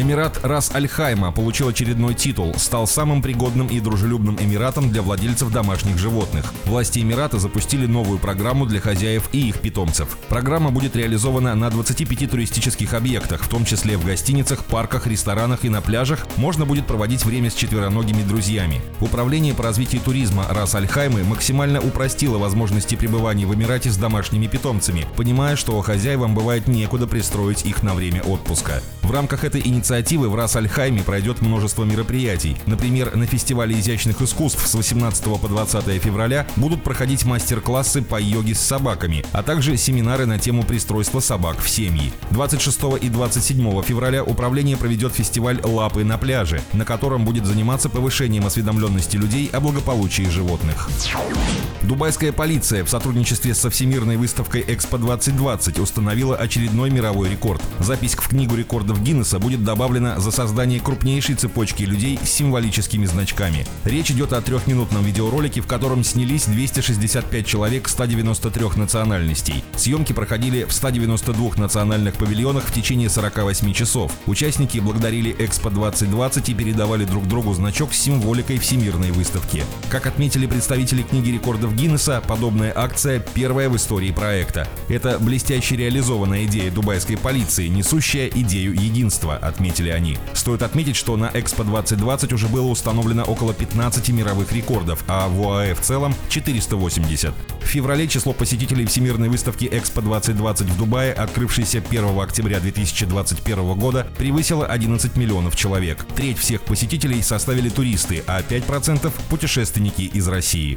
Эмират Рас Аль-Хайма получил очередной титул, стал самым пригодным и дружелюбным Эмиратом для владельцев домашних животных. Власти Эмирата запустили новую программу для хозяев и их питомцев. Программа будет реализована на 25 туристических объектах, в том числе в гостиницах, парках, ресторанах и на пляжах. Можно будет проводить время с четвероногими друзьями. Управление по развитию туризма Рас Аль-Хаймы максимально упростило возможности пребывания в Эмирате с домашними питомцами, понимая, что хозяевам бывает некуда пристроить их на время отпуска. В рамках этой инициативы в Рас-Аль-Хайме пройдет множество мероприятий. Например, на фестивале изящных искусств с 18 по 20 февраля будут проходить мастер-классы по йоге с собаками, а также семинары на тему пристройства собак в семьи. 26 и 27 февраля управление проведет фестиваль «Лапы на пляже», на котором будет заниматься повышением осведомленности людей о благополучии животных. Дубайская полиция в сотрудничестве со Всемирной выставкой Экспо-2020 установила очередной мировой рекорд. Запись в Книгу рекордов Гиннесса будет добавлена за создание крупнейшей цепочки людей с символическими значками. Речь идет о трехминутном видеоролике, в котором снялись 265 человек 193 национальностей. Съемки проходили в 192 национальных павильонах в течение 48 часов. Участники благодарили Экспо 2020 и передавали друг другу значок с символикой Всемирной выставки. Как отметили представители книги рекордов Гиннесса, подобная акция первая в истории проекта. Это блестяще реализованная идея дубайской полиции, несущая идею единства, отметили они. Стоит отметить, что на Экспо 2020 уже было установлено около 15 мировых рекордов, а в ОАЭ в целом 480. В феврале число посетителей Всемирной выставки Экспо 2020 в Дубае, открывшейся 1 октября 2021 года, превысило 11 миллионов человек. Треть всех посетителей составили туристы, а 5% – путешественники из России.